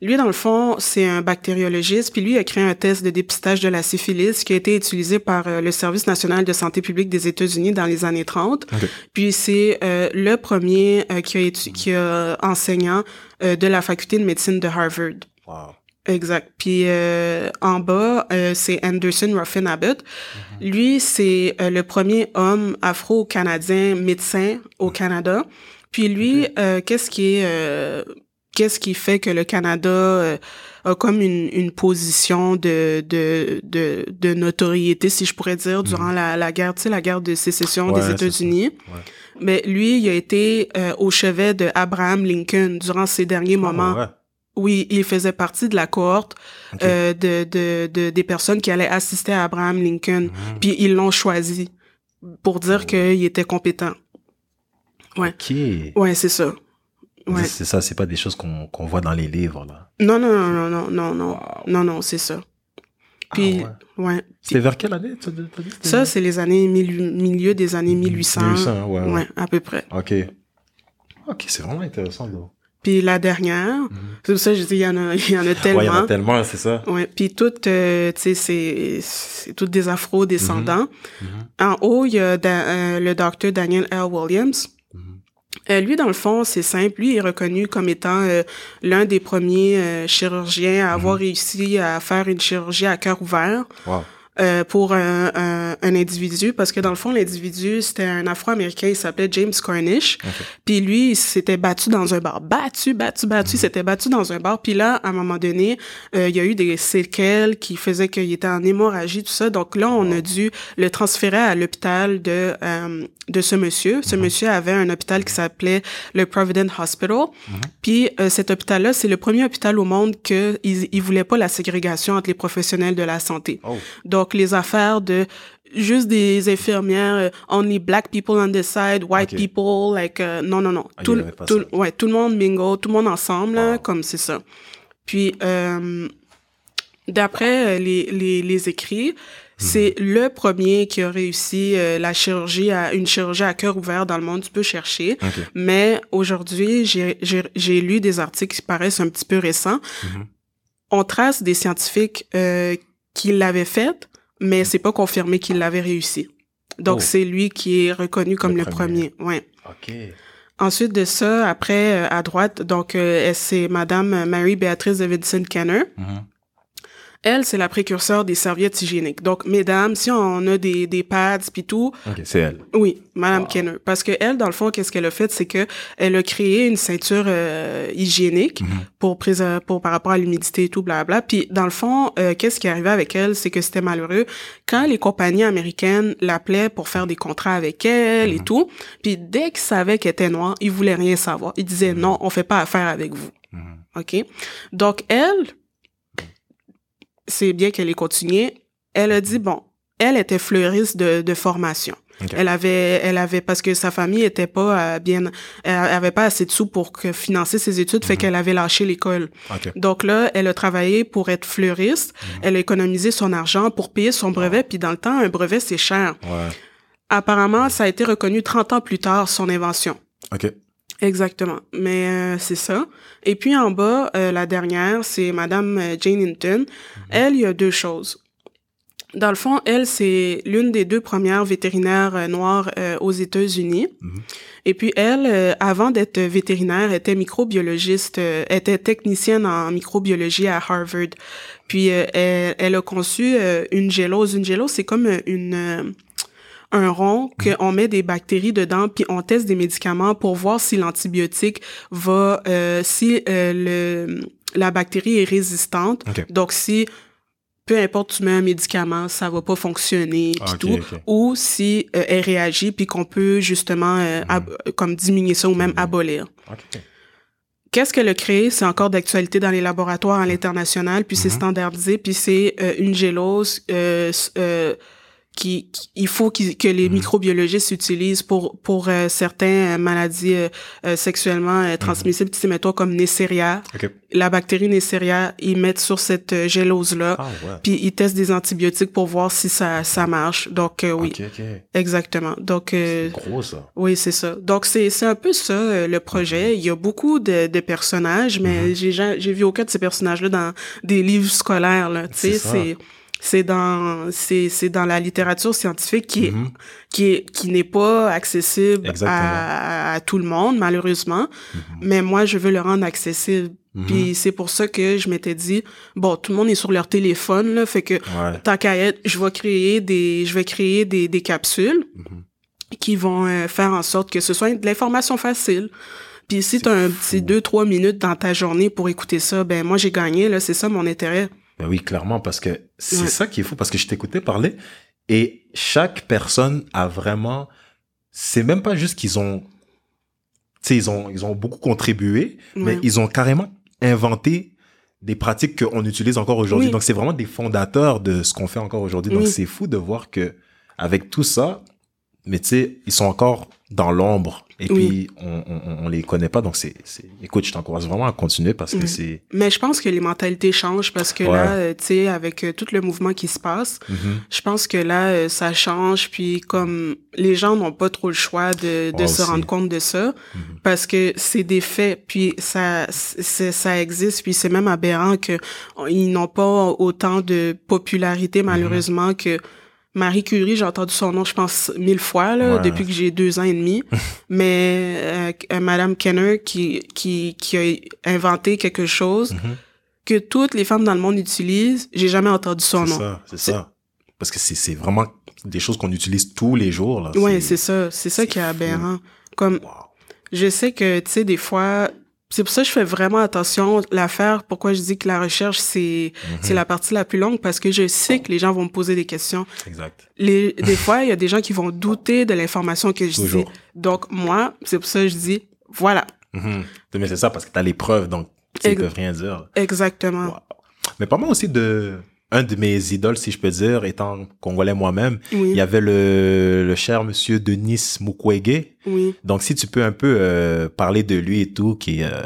Lui, dans le fond, c'est un bactériologiste, puis lui a créé un test de dépistage de la syphilis qui a été utilisé par euh, le Service national de santé publique des États-Unis dans les années 30. OK. Puis c'est euh, le premier euh, qui a étu- qui a enseignant euh, de la faculté de médecine de Harvard. Wow. Exact. Puis euh, en bas, euh, c'est Anderson Ruffin Abbott. Lui, c'est euh, le premier homme afro-canadien médecin au Canada. Puis lui, euh, qu'est-ce qui est, euh, qu'est-ce qui fait que le Canada euh, a comme une, une position de, de, de, de notoriété, si je pourrais dire, durant la, la guerre, tu sais, la guerre de sécession. Ouais, des États-Unis. Ouais. Mais lui, il a été euh, au chevet de Abraham Lincoln durant ses derniers moments. Ah, ouais. Oui, il faisait partie de la cohorte euh, de, de, de, des personnes qui allaient assister à Abraham Lincoln. Mhm. Puis ils l'ont choisi pour dire Oh. qu'il était compétent. Ouais. Ok. Ouais, c'est ça. Ouais. C'est ça, c'est pas des choses qu'on qu'on voit dans les livres, là. Non, non, non, non, non, non, non. Wow. Non, non, c'est ça. Puis, Ah, ouais. ouais. C'était vers quelle année, as dit? Ça, c'est les années mille- milieu des années 1800. 1800, ouais, ouais. Ouais, à peu près. Ok. Ok, c'est vraiment intéressant, là. Puis la dernière, c'est pour ça que je dis, il y en a, il y en a tellement. Mhm. Ouais, il y en a tellement, c'est ça. Ouais, puis toutes, euh, tu sais, c'est, c'est toutes des afro-descendants. Mhm. En haut, il y a Da- euh, le docteur Daniel L. Williams. Mhm. Euh, lui, dans le fond, c'est simple. Lui est reconnu comme étant euh, l'un des premiers euh, chirurgiens à avoir réussi à faire une chirurgie à cœur ouvert Wow. Euh, pour un, un, un individu, parce que dans le fond, l'individu, c'était un Afro-Américain, il s'appelait James Cornish. Ok. Puis lui, il s'était battu dans un bar. Battu, battu, battu, il s'était battu dans un bar. Puis là, à un moment donné, euh, il y a eu des séquelles qui faisaient qu'il était en hémorragie, tout ça. Donc là, on a dû le transférer à l'hôpital de euh, de ce monsieur. Ce monsieur avait un hôpital qui s'appelait le Provident Hospital. Puis euh, cet hôpital-là, c'est le premier hôpital au monde que il, il voulait pas la ségrégation entre les professionnels de la santé. Oh. Donc, les affaires de juste des infirmières, euh, only black people on this side, white people, like, euh, non, non, non. Ah, tout, tout, ouais, tout le monde mingle, tout le monde ensemble, là, comme c'est ça. Puis, euh, d'après les, les, les écrits, c'est Mhm. le premier qui a réussi euh, la chirurgie à une chirurgie à cœur ouvert dans le monde. Tu peux chercher. Mais aujourd'hui, j'ai- lu des articles qui paraissent un petit peu récents. Mhm. On trace des scientifiques euh, qui l'avaient fait, mais c'est pas confirmé qu'il l'avait réussi. Donc Oh. c'est lui qui est reconnu comme Le le, premier. premier. Ouais. Ok. Ensuite de ça, après euh, à droite, donc euh, c'est Madame Mary Beatrice Davidson Kenner. Mhm. Elle, c'est la précurseur des serviettes hygiéniques. Donc, mesdames, si on a des, des pads puis tout, Ok, c'est elle. oui, Madame Wow. Kenner. Parce que elle, dans le fond, qu'est-ce qu'elle a fait, c'est que elle a créé une ceinture euh, hygiénique Mhm. pour préser- pour par rapport à l'humidité et tout, blabla. Puis dans le fond, euh, qu'est-ce qui arrivait avec elle, c'est que c'était malheureux quand les compagnies américaines l'appelaient pour faire des contrats avec elle Mhm. et tout. Puis dès qu'ils savaient qu'elle était noire, ils voulaient rien savoir. Ils disaient non, on fait pas affaire avec vous. Mhm. OK? Donc, elle, c'est bien qu'elle ait continué. Elle a dit, bon, elle était fleuriste de, de formation. Elle avait, elle avait, parce que sa famille était pas euh, bien, elle avait pas assez de sous pour que financer ses études, fait qu'elle avait lâché l'école. Donc là, elle a travaillé pour être fleuriste. Elle a économisé son argent pour payer son brevet. Puis dans le temps, un brevet, c'est cher. Ouais. Apparemment, ça a été reconnu 30 ans plus tard, son invention. Exactement. Mais euh, c'est ça. Et puis en bas, euh, la dernière, c'est Madame euh, Jane Hinton. Elle, il y a deux choses. Dans le fond, elle, c'est l'une des deux premières vétérinaires euh, noires euh, aux États-Unis. Mhm. Et puis elle, euh, avant d'être vétérinaire, était microbiologiste, euh, était technicienne en microbiologie à Harvard. Puis euh, elle, elle a conçu une gélose. Une gélose, c'est comme une euh, un rond qu'on met des bactéries dedans, puis on teste des médicaments pour voir si l'antibiotique va, euh, si euh, le la bactérie est résistante. Ok. Donc si peu importe tu mets un médicament, ça va pas fonctionner puis Ah, ok, tout, ok. ou si euh, elle réagit puis qu'on peut justement euh, ab- comme diminuer ça ou même abolir. Ok. Qu'est-ce qu'elle a créé? C'est encore d'actualité dans les laboratoires à l'international, puis c'est standardisé, puis c'est euh, une gélose euh, euh, qui, qui- il faut que les microbiologistes utilisent pour pour euh, certaines maladies euh, euh, sexuellement euh, transmissibles, tu sais, mettons comme Neisseria. Ok. La bactérie Neisseria, ils mettent sur cette euh, gélose-là, Ah ouais. puis ils testent des antibiotiques pour voir si ça ça marche. Donc euh, oui, Ok, ok. exactement. Donc euh, C'est gros, ça. oui, c'est ça. Donc, c'est, c'est un peu ça, euh, le projet. Il y a beaucoup de, de personnages, mais j'ai, ja- j'ai vu aucun de ces personnages-là dans des livres scolaires, là. Tu sais, C'est. C'est, dans, c'est, c'est dans la littérature scientifique qui est, Mhm. qui est, qui n'est pas accessible à, à tout le monde, malheureusement. Mhm. Mais moi, je veux le rendre accessible. Puis c'est pour ça que je m'étais dit, bon, tout le monde est sur leur téléphone, là, fait que Ouais. tant qu'à être, je vais créer des, je vais créer des, des capsules Mhm. qui vont euh, faire en sorte que ce soit de l'information facile. Puis si t'as un petit deux, trois minutes dans ta journée pour écouter ça, ben moi j'ai gagné, là, c'est ça mon intérêt. Ben oui, clairement, parce que c'est Ouais. ça qui est fou, parce que je t'écoutais parler, et chaque personne a vraiment, c'est même pas juste qu'ils ont, tu sais, ils ont, ils ont beaucoup contribué, mais ils ont carrément inventé des pratiques qu'on utilise encore aujourd'hui. Oui. Donc c'est vraiment des fondateurs de ce qu'on fait encore aujourd'hui. Donc Oui. c'est fou de voir que avec tout ça, mais tu sais, ils sont encore dans l'ombre. Et Oui. puis, on, on, on les connaît pas. Donc, c'est, c'est, écoute, je t'encourage vraiment à continuer parce que Ouais. c'est, Mais je pense que les mentalités changent parce que Ouais. là, euh, tu sais, avec euh, tout le mouvement qui se passe, Mhm. je pense que là, euh, ça change. Puis comme les gens n'ont pas trop le choix de, de Ouais, se aussi. rendre compte de ça, Mhm. parce que c'est des faits. Puis ça, ça existe. Puis c'est même aberrant que ils n'ont pas autant de popularité malheureusement que Marie Curie, j'ai entendu son nom, je pense, mille fois, là, Ouais. depuis que j'ai deux ans et demi. Mais euh, euh, Madame Kenner, qui, qui, qui a inventé quelque chose Mhm. que toutes les femmes dans le monde utilisent, j'ai jamais entendu son C'est nom. ça, c'est C'est- ça. Parce que c'est, c'est vraiment des choses qu'on utilise tous les jours, là. Ouais, c'est ça. C'est ça c'est qui est aberrant. Comme, Wow. je sais que, tu sais, des fois, c'est pour ça que je fais vraiment attention. L'affaire, pourquoi je dis que la recherche, c'est, Mhm. c'est la partie la plus longue, parce que je sais que les gens vont me poser des questions. Exact. Les, des fois, il y a des gens qui vont douter de l'information que je dis. Toujours. Donc, moi, c'est pour ça que je dis, voilà. Mhm. Mais c'est ça parce que t'as les preuves, donc tu ils Ex- peuvent rien dire. Exactement. Wow. Mais pas mal aussi de, un de mes idoles, si je peux dire, étant congolais moi-même, Oui. il y avait le, le cher monsieur Denis Mukwege. Oui. Donc, si tu peux un peu euh, parler de lui et tout, qui, euh,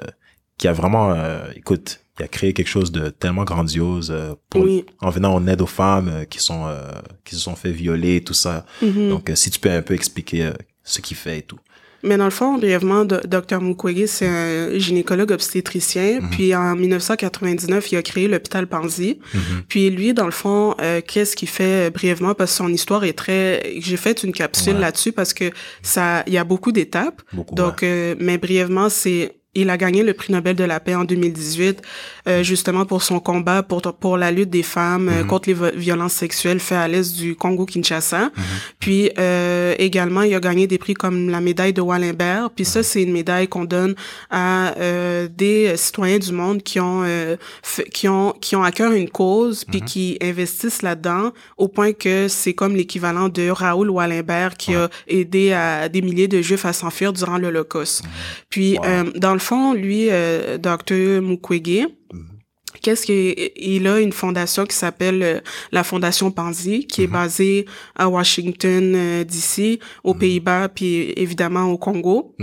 qui a vraiment, euh, écoute, il a créé quelque chose de tellement grandiose euh, pour, Oui. en venant en aide aux femmes euh, qui sont euh, qui se sont fait violer, tout ça. Mhm. Donc, si tu peux un peu expliquer ce qu'il fait et tout. Mais dans le fond, brièvement, Dr Mukwege, c'est un gynécologue obstétricien. Mhm. Puis en 1999, il a créé l'hôpital Panzi. Mhm. Puis lui, dans le fond, euh, qu'est-ce qu'il fait euh, brièvement? Parce que son histoire est très. J'ai fait une capsule Ouais. là-dessus parce que ça, il y a beaucoup d'étapes. Donc, ouais. euh, mais brièvement, c'est il a gagné le prix Nobel de la paix en 2018, euh, justement pour son combat pour pour la lutte des femmes Mhm. contre les violences sexuelles faites à l'est du Congo-Kinshasa. Mhm. Puis euh, également, il a gagné des prix comme la médaille de Wallenberg. Puis Mhm. ça, c'est une médaille qu'on donne à euh, des citoyens du monde qui ont euh, qui ont qui ont à cœur une cause, puis Mhm. qui investissent là-dedans au point que c'est comme l'équivalent de Raoul Wallenberg qui a aidé à des milliers de Juifs à s'enfuir durant l'Holocauste. Puis Wow. euh, dans le fond, lui, euh, Dr Mukwege, Mhm. Qu'est-ce qu'il il a une fondation qui s'appelle euh, la Fondation Panzi, qui est basée à Washington euh, DC, aux Pays-Bas, puis évidemment au Congo.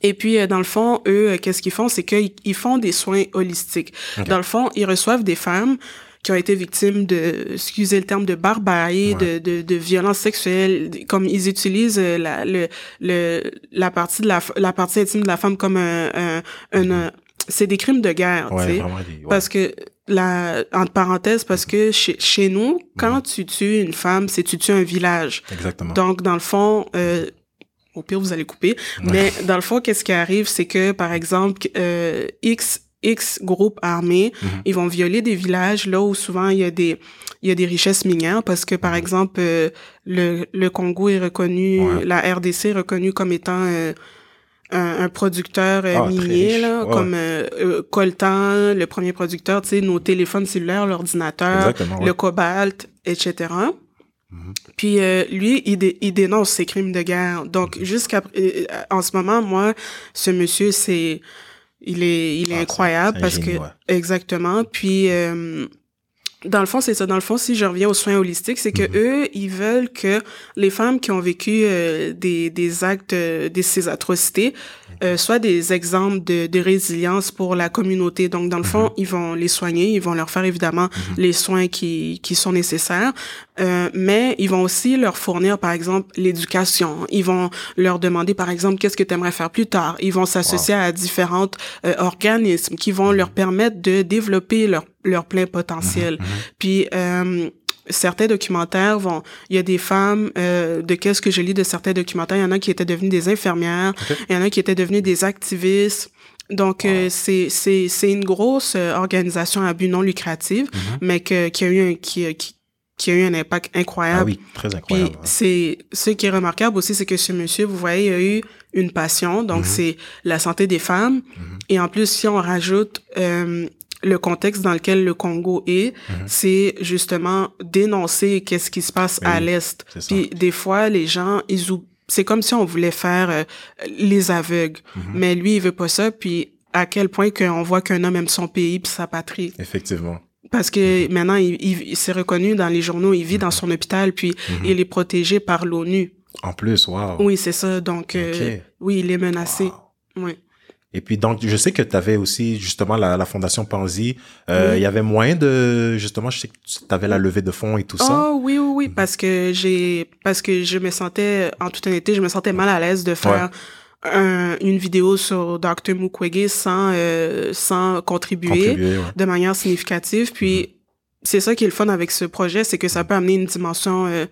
Et puis, euh, dans le fond, eux, qu'est-ce qu'ils font? C'est qu'ils ils font des soins holistiques. Dans le fond, ils reçoivent des femmes qui ont été victimes de, excusez le terme, de barbarie, Ouais. de, de, de violences sexuelles, comme ils utilisent euh, la, le, le, la partie de la, la partie intime de la femme comme un, un, un- un- c'est des crimes de guerre, tu Ouais, sais. vraiment. des- ouais. Parce que, la, entre parenthèses, parce que chez, chez nous, quand tu tues une femme, c'est tu tues un village. Exactement. Donc, dans le fond, euh, au pire, vous allez couper. Mais dans le fond, qu'est-ce qui arrive, c'est que, par exemple, euh, X, X groupes armés, Mhm. ils vont violer des villages là où souvent il y a des, il y a des richesses minières parce que, par exemple, euh, le, le Congo est reconnu, Ouais. la RDC est reconnue comme étant euh, un, un producteur euh, Ah, minier, là, Ouais. comme euh, euh, Coltan, le premier producteur, tu sais, nos téléphones cellulaires, l'ordinateur, ouais. le cobalt, etc. Mhm. Puis euh, lui, il, dé- il dénonce ces crimes de guerre. Donc jusqu'à euh, en ce moment, moi, ce monsieur, c'est il est il est Ah, incroyable parce génie, que ouais. exactement. Puis euh, dans le fond, c'est ça. Dans le fond, si je reviens aux soins holistiques, c'est que Mhm. eux, ils veulent que les femmes qui ont vécu euh, des, des actes, euh, de ces atrocités, euh, soient des exemples de, de résilience pour la communauté. Donc, dans le fond, Mhm. ils vont les soigner, ils vont leur faire évidemment les soins qui, qui sont nécessaires, euh, mais ils vont aussi leur fournir, par exemple, l'éducation. Ils vont leur demander, par exemple, qu'est-ce que tu aimerais faire plus tard? Ils vont s'associer à différents euh, organismes qui vont leur permettre de développer leur, leur plein potentiel. Mhm. Puis euh, certains documentaires vont, il y a des femmes euh, de qu'est-ce que je lis de certains documentaires, il y en a qui étaient devenues des infirmières, il y en a qui étaient devenues des activistes. Donc euh, c'est c'est c'est une grosse euh, organisation à but non lucratif, Mhm. mais que qui a eu un, qui qui qui a eu un impact incroyable. Ah oui, très Puis incroyable. hein. c'est ce qui est remarquable aussi, c'est que ce monsieur, vous voyez, il a eu une passion, donc c'est la santé des femmes. Et en plus, si on rajoute euh, le contexte dans lequel le Congo est, c'est justement dénoncer qu'est-ce qui se passe à l'est. Puis des fois, les gens, ils. C'est comme si on voulait faire euh, les aveugles, mais lui, il veut pas ça. Puis à quel point qu'on voit qu'un homme aime son pays puis sa patrie. Effectivement. Parce que maintenant, il, il, il s'est reconnu dans les journaux, il vit dans son hôpital, puis il est protégé par l'ONU. En plus, wow. Oui, c'est ça. Donc, euh, Ok. oui, il est menacé. Oui. Et puis donc, je sais que tu avais aussi justement la, la fondation Panzi. Euh, Il Oui. y avait moyen de justement, je sais que tu avais la levée de fonds et tout ça. Oh oui, oui, oui, parce que j'ai, parce que je me sentais, en toute honnêteté, je me sentais mal à l'aise de faire un- une vidéo sur Dr. Mukwege sans, euh, sans contribuer, Contribuer, ouais. de manière significative. Puis, c'est ça qui est le fun avec ce projet, c'est que ça peut amener une dimension euh,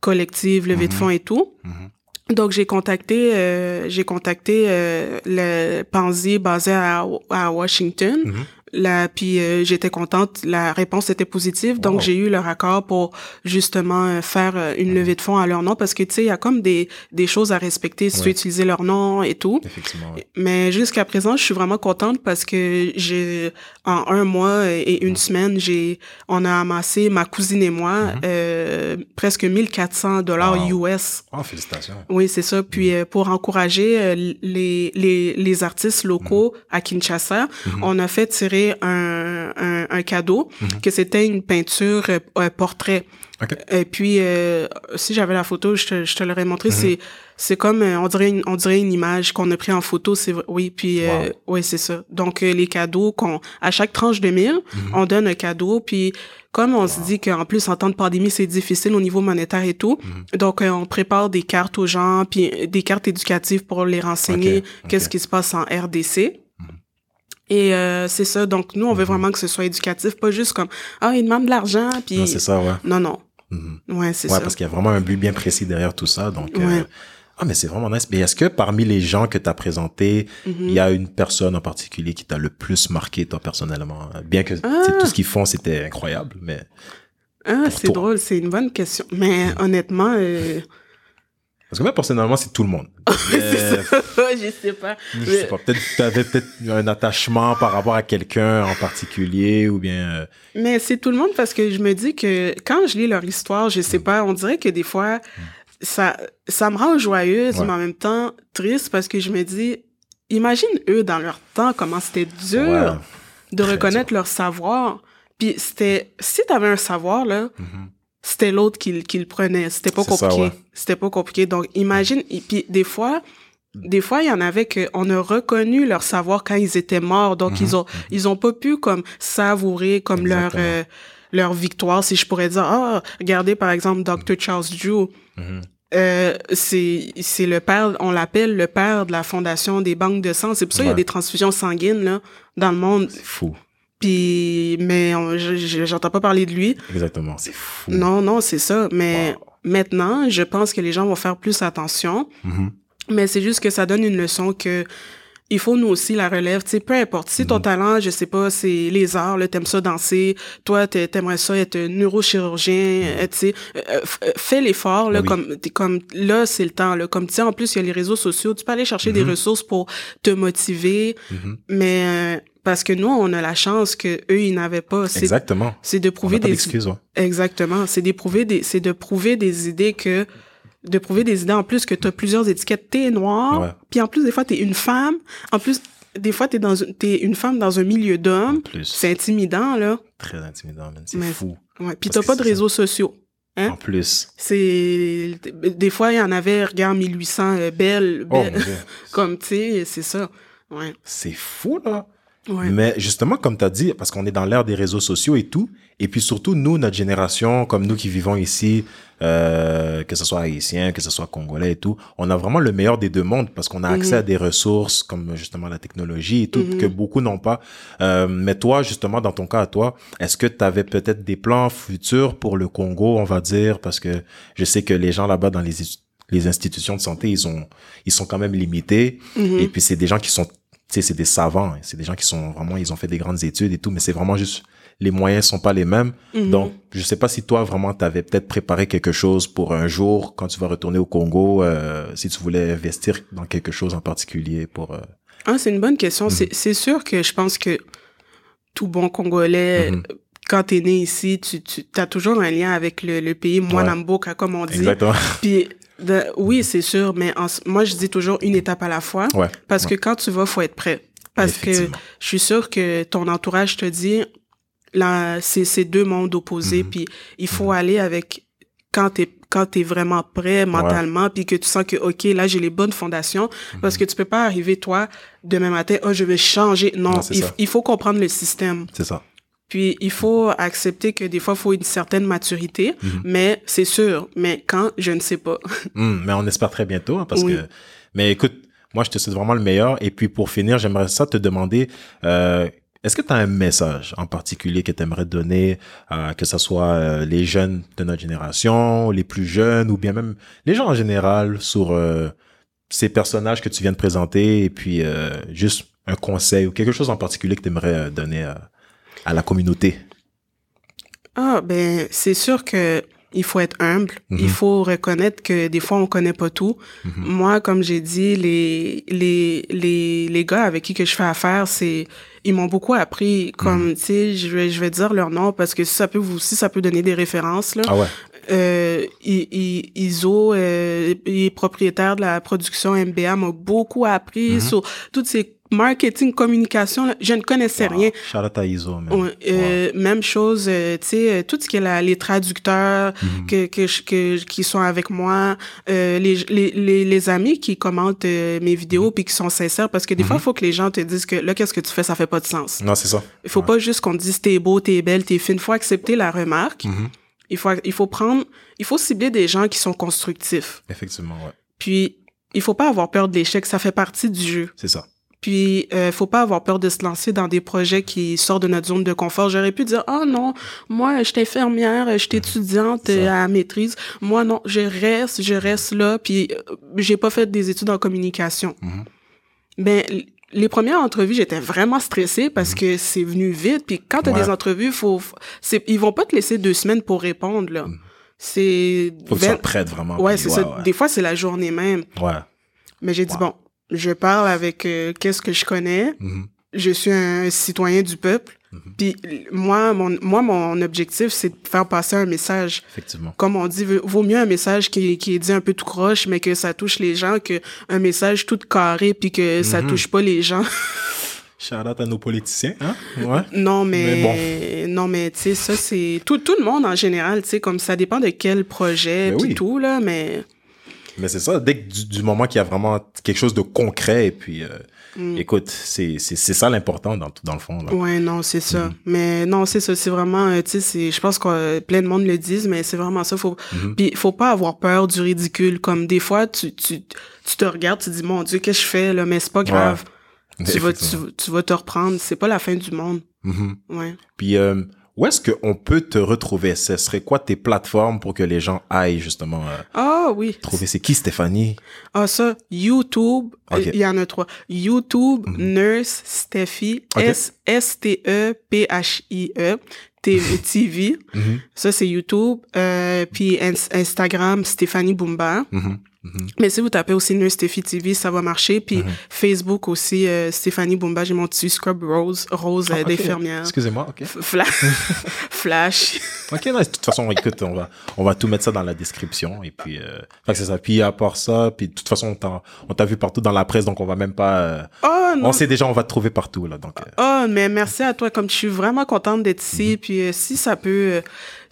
collective, levée de fonds et tout. Mhm. Donc j'ai contacté euh, j'ai contacté euh, le Panzi basé à, Washington. Mhm. Là, puis euh, j'étais contente, la réponse était positive, donc Wow. j'ai eu leur accord pour justement euh, faire euh, une levée de fonds à leur nom parce que tu sais il y a comme des des choses à respecter si tu veux Ouais. utiliser leur nom et tout. Effectivement. ouais. Mais jusqu'à présent, je suis vraiment contente parce que j'ai en un mois et une semaine, j'ai on a amassé ma cousine et moi euh, presque 1400 dollars Wow. US. Oh, félicitations. Oui, c'est ça. Puis euh, pour encourager les, les, les artistes locaux à Kinshasa, on a fait tirer un, un, un cadeau que c'était une peinture euh, un portrait. Et puis euh, si j'avais la photo, je te, je te l'aurais montré. C'est c'est comme euh, on dirait une, on dirait une image qu'on a pris en photo. C'est oui. Puis euh, oui, c'est ça. Donc les cadeaux qu'on à chaque tranche de 1000, on donne un cadeau. Puis comme on se dit qu'en plus en temps de pandémie c'est difficile au niveau monétaire et tout, donc euh, on prépare des cartes aux gens, puis des cartes éducatives pour les renseigner qu'est-ce qui se passe en RDC. Et euh, c'est ça. Donc nous on veut vraiment que ce soit éducatif, pas juste comme ah il demande de l'argent puis Non, c'est ça, ouais. non non. Mhm. Ouais c'est Ouais, ça. parce qu'il y a vraiment un but bien précis derrière tout ça. Donc, euh, ah, mais c'est vraiment nice. Mais est-ce que parmi les gens que tu as présentés, Mhm. il y a une personne en particulier qui t'a le plus marqué, toi, personnellement? Bien que Ah. tout ce qu'ils font, c'était incroyable, mais Ah, c'est drôle, c'est une bonne question. Mais honnêtement, euh, parce que moi, personnellement, c'est tout le monde. ça. je sais pas. je sais pas, peut-être tu avais peut-être un attachement par rapport à quelqu'un en particulier ou bien euh, Mais c'est tout le monde parce que je me dis que quand je lis leur histoire, je sais pas, on dirait que des fois, ça, ça me rend joyeuse, Ouais. mais en même temps triste parce que je me dis, imagine eux dans leur temps, comment c'était dur Ouais. de Très reconnaître leur savoir. Puis c'était, si t'avais un savoir, là, c'était l'autre qui, qui le prenait. C'était pas compliqué. ouais. C'était pas compliqué. Donc, imagine, et puis des fois, des fois, il y en avait que on a reconnu leur savoir quand ils étaient morts. Donc, ils ont, ils ont pas pu comme savourer comme leur, euh, leur victoire, si je pourrais dire. Ah, regardez par exemple Dr. Charles Drew. Euh, c'est c'est le père, on l'appelle le père de la fondation des banques de sang. C'est pour ça qu'il y a des transfusions sanguines là dans le monde. fou. Puis, mais je- j'entends pas parler de lui. Exactement, c'est fou. Non, non, c'est ça. Mais Wow. maintenant, je pense que les gens vont faire plus attention. Mhm. Mais c'est juste que ça donne une leçon que il faut nous aussi la relève. Tu sais, peu importe. Si ton talent, je sais pas, c'est les arts, là, t'aimes ça danser, toi, t'a- t'aimerais ça être neurochirurgien, euh, tu sais, euh, euh, fais l'effort, là. Ben oui. comme, comme, là, c'est le temps, là. Comme, tu sais, en plus, il y a les réseaux sociaux, tu peux aller chercher des ressources pour te motiver, mais, euh, parce que nous, on a la chance que eux, ils n'avaient pas. Exactement. C'est de prouver des d'excuses, ouais. Exactement. C'est d'éprouver des, c'est de prouver des idées que, de prouver des idées en plus que tu as plusieurs étiquettes. T'es noir. Puis en plus, des fois, t'es une femme. En plus, des fois, t'es dans, une- t'es une femme dans un milieu d'hommes. C'est intimidant, là. Très intimidant, man. C'est fou. Ouais. Puis t'as pas de ça. réseaux sociaux. Hein? En plus. C'est, des fois, il y en avait, regarde, 1800, euh, belle, Oh, belle. mon Dieu. comme, tu sais, c'est ça. Ouais. C'est fou, là. Mais justement, comme tu as dit, parce qu'on est dans l'ère des réseaux sociaux et tout, et puis surtout, nous, notre génération, comme nous qui vivons ici, euh, que ce soit haïtien, que ce soit congolais et tout, on a vraiment le meilleur des deux mondes parce qu'on a accès Mhm. à des ressources comme justement la technologie et tout, Mhm. que beaucoup n'ont pas. Euh, mais toi, justement, dans ton cas à toi, est-ce que tu avais peut-être des plans futurs pour le Congo, on va dire, parce que je sais que les gens là-bas dans les les institutions de santé, ils ont, ils sont quand même limités. Mhm. Et puis c'est des gens qui sont, sais, c'est des savants. C'est des gens qui sont vraiment, ils ont fait des grandes études et tout, mais c'est vraiment juste les moyens sont pas les mêmes. Mhm. Donc, je sais pas si toi, vraiment, tu avais peut-être préparé quelque chose pour un jour, quand tu vas retourner au Congo, euh, si tu voulais investir dans quelque chose en particulier pour... euh, Ah, c'est une bonne question. Mhm. C'est- C'est sûr que je pense que tout bon Congolais, Mhm. quand t'es né ici, tu, tu as toujours un lien avec le, le pays. Moi, Ouais. Comme on dit. Exactement. Puis, de- oui, c'est sûr, mais en, moi, je dis toujours une étape à la fois. Ouais. Parce ouais. que quand tu vas, faut être prêt. Parce que je suis sûre que ton entourage te dit, là, c'est deux mondes opposés, Mhm. puis il faut aller avec quand t'es quand t'es vraiment prêt mentalement, puis que tu sens que ok, là j'ai les bonnes fondations, parce que tu peux pas arriver toi demain matin, oh je vais changer. Non, il, il faut comprendre le système. C'est ça. Puis il faut accepter que des fois il faut une certaine maturité, Mhm. mais c'est sûr. Mais quand je ne sais pas. Hum, mais on espère très bientôt, hein, parce Oui. que... Mais écoute, moi, je te souhaite vraiment le meilleur. Et puis, pour finir, j'aimerais ça te demander, euh, est-ce que tu as un message en particulier que tu aimerais donner, à que ce soit euh, les jeunes de notre génération, les plus jeunes, ou bien même les gens en général, sur euh, ces personnages que tu viens de présenter, et puis euh, juste un conseil ou quelque chose en particulier que tu aimerais donner à, à la communauté? Ah, ben, c'est sûr que il faut être humble. Mhm. Il faut reconnaître que des fois, on connaît pas tout. Mhm. Moi, comme j'ai dit, les, les, les, les gars avec qui que je fais affaire, c'est, ils m'ont beaucoup appris. Comme, Mhm. tu sais, je vais, je vais dire leur nom parce que ça peut vous aussi, ça peut donner des références, là. Ah ouais. Euh, Iso, euh, il est propriétaire de la production MBA, m'a beaucoup appris sur toutes ces marketing, communication, là. Je ne connaissais Wow. rien. Shout out à Iso. Ouais, euh, Même chose, euh, tu sais, euh, tout ce qui est la- les traducteurs Mhm. que, que, que, qui sont avec moi, euh, les, les, les, les amis qui commentent mes vidéos Mhm. puis qui sont sincères, parce que des fois, il faut que les gens te disent que là, qu'est-ce que tu fais, ça fait pas de sens. Non, c'est ça. Il faut pas juste qu'on te dise t'es beau, t'es belle, t'es fine. Il faut accepter la remarque. Mhm. Il faut, il faut prendre, il faut cibler des gens qui sont constructifs. Effectivement, ouais. Puis, il faut pas avoir peur de l'échec, ça fait partie du jeu. C'est ça. Puis, euh, faut pas avoir peur de se lancer dans des projets qui sortent de notre zone de confort. J'aurais pu dire, oh non, moi, je suis infirmière, je suis étudiante Ça. euh, à la maîtrise. Moi, non, je reste, je reste là. Puis, euh, j'ai pas fait des études en communication. Mhm. Ben, les premières entrevues, j'étais vraiment stressée parce que c'est venu vite. Puis, quand t'as. Ouais. des entrevues, faut, c'est, ils vont pas te laisser deux semaines pour répondre, là. C'est... Mhm. Faut que tu sois prête vraiment. Ouais, c'est ça. Des fois, c'est la journée même. Ouais. Mais j'ai dit, bon, je parle avec euh, qu'est-ce que je connais Mhm. je suis un citoyen du peuple. Mhm. Puis moi, mon, moi, mon objectif, c'est de faire passer un message. Effectivement. Comme on dit, vaut mieux un message qui, qui est dit un peu tout croche, mais que ça touche les gens, que un message tout carré, puis que ça Mhm. touche pas les gens. Shout out à nos politiciens, hein? Ouais. non, mais, Mais non, mais tu sais, ça c'est tout, tout le monde en général, tu sais, comme ça dépend de quel projet, Ben puis oui. tout là, mais Mais c'est ça, dès que du, du moment qu'il y a vraiment quelque chose de concret, et puis, euh, Mm. écoute, c'est, ça l'important dans, dans le fond. Là. Ouais, non, c'est ça. Mhm. Mais non, c'est ça. C'est vraiment, euh, tu sais, je pense que euh, plein de monde le disent, mais c'est vraiment ça. Faut, Mhm. puis faut pas avoir peur du ridicule. Comme des fois, tu, tu, tu te regardes, tu te dis, mon Dieu, qu'est-ce que je fais là, mais c'est pas grave. Tu vas, tu, vas te reprendre. C'est pas la fin du monde. Mhm. Ouais. Puis, euh, où est-ce qu'on peut te retrouver? Ce serait quoi tes plateformes pour que les gens aillent justement euh, Ah oui. trouver? C'est qui Stéphanie? Ah ça, YouTube, euh, il y en a trois. YouTube, Mhm. Nurse Steffi, Ok. S S T E P H I E TV TV. Mhm. Ça c'est YouTube. Euh, puis Ins- Instagram, Stéphanie Bumba. Mhm. Mhm. Mais si vous tapez aussi Nurse Steffi TV, ça va marcher. Puis Mhm. Facebook aussi, euh, Stéphanie Bumba, j'ai mon petit scrub rose, rose Ah, ok. d'infirmière. Excusez-moi, ok. F- Flash. Flash. Ok, nice. de toute façon, écoute, on va, on va tout mettre ça dans la description. Et puis, euh, c'est ça. Puis, à part ça, puis de toute façon, on t'a, on t'a vu partout dans la presse, donc on va même pas, euh, Oh non. on sait déjà, on va te trouver partout, là. Donc, euh, Oh, mais merci à toi. Comme je suis vraiment contente d'être ici. Puis euh, si ça peut, euh,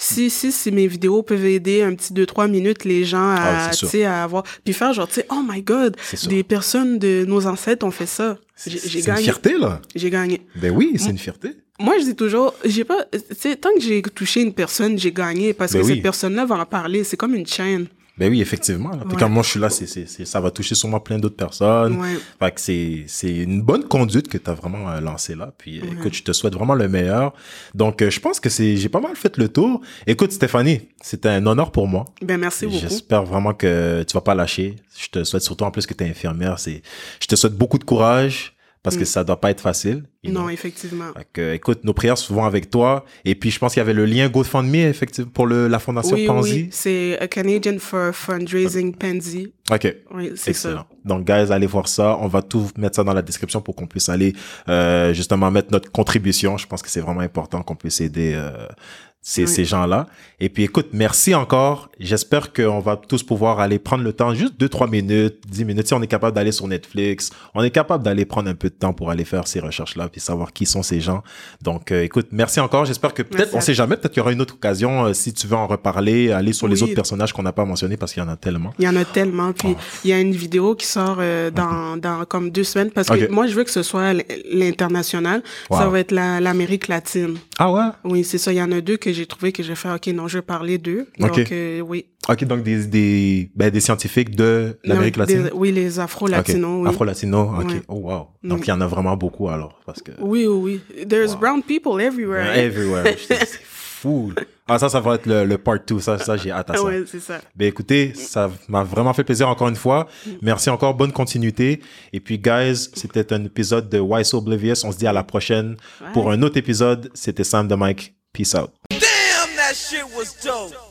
si, si, si mes vidéos peuvent aider un petit deux, trois minutes les gens Ah oui, à, à avoir. Puis faire genre, tu sais, oh my God, des personnes de nos ancêtres ont fait ça. c'est, J'ai c'est une gagné. fierté, là. J'ai gagné. Ben oui, c'est une fierté. Moi, je dis toujours, j'ai pas, tu sais, tant que j'ai touché une personne, j'ai gagné parce Ben que oui. cette personne-là va en parler. C'est comme une chaîne. Ben oui, effectivement. Là. Ouais. quand moi je suis là, c'est, c'est, c'est- ça va toucher sûrement plein d'autres personnes. Ouais. Fait que c'est, c'est une bonne conduite que tu as vraiment euh, lancée là. Puis Ouais. écoute, je te souhaite vraiment le meilleur. Donc, euh, je pense que c'est, j'ai pas mal fait le tour. Écoute, Stéphanie, c'était un honneur pour moi. Ben, merci beaucoup. J'espère vraiment que tu vas pas lâcher. Je te souhaite surtout en plus que tu es infirmière. C'est, je te souhaite beaucoup de courage parce que ça doit pas être facile. Non, know. effectivement. Fait que, écoute, nos prières souvent avec toi. Et puis, je pense qu'il y avait le lien GoFundMe, effectivement, pour le, la fondation Oui, Pansy. oui, c'est a Canadian for Fundraising Pansy. OK. Oui, c'est ça. Excellent. Donc, guys, allez voir ça. On va tout mettre ça dans la description pour qu'on puisse aller euh, justement mettre notre contribution. Je pense que c'est vraiment important qu'on puisse aider euh, ces, Oui. ces gens-là. Et puis, écoute, merci encore. J'espère qu'on va tous pouvoir aller prendre le temps, juste 2-3 minutes, 10 minutes. Si on est capable d'aller sur Netflix, on est capable d'aller prendre un peu de temps pour aller faire ces recherches-là puis savoir qui sont ces gens. Donc, euh, écoute, merci encore. J'espère que peut-être, on sait jamais, peut-être qu'il y aura une autre occasion. euh, si tu veux en reparler, aller sur les autres personnages qu'on n'a pas mentionnés parce qu'il y en a tellement. Il y en a tellement. Puis Oh. il y a une vidéo qui sort euh, dans, dans comme deux semaines parce que moi, je veux que ce soit l'international. Ça va être la- l'Amérique latine. Ah ouais? Oui, c'est ça. Il y en a deux que j'ai trouvé que j'ai fait, OK, non, je vais parler d'eux. Donc, Ok. euh, oui. Ok, donc des, des, ben, des scientifiques de l'Amérique des- latine? oui, les afro-latinos, Ok. oui. Afro-latino, ok. Ouais. Oh wow. Donc Mm. il y en a vraiment beaucoup alors parce que Oui, oui, oui. There's brown people everywhere. everywhere. C'est fou. Ah ça, ça va être le, le part 2. Ça, ça j'ai hâte à ça. Ouais, c'est ça. Ben écoutez, ça m'a vraiment fait plaisir encore une fois. Merci encore, bonne continuité. Et puis guys, c'était un épisode de Why So Oblivious. On se dit à la prochaine pour un autre épisode. C'était Sam de Mike. Peace out. That shit was dope.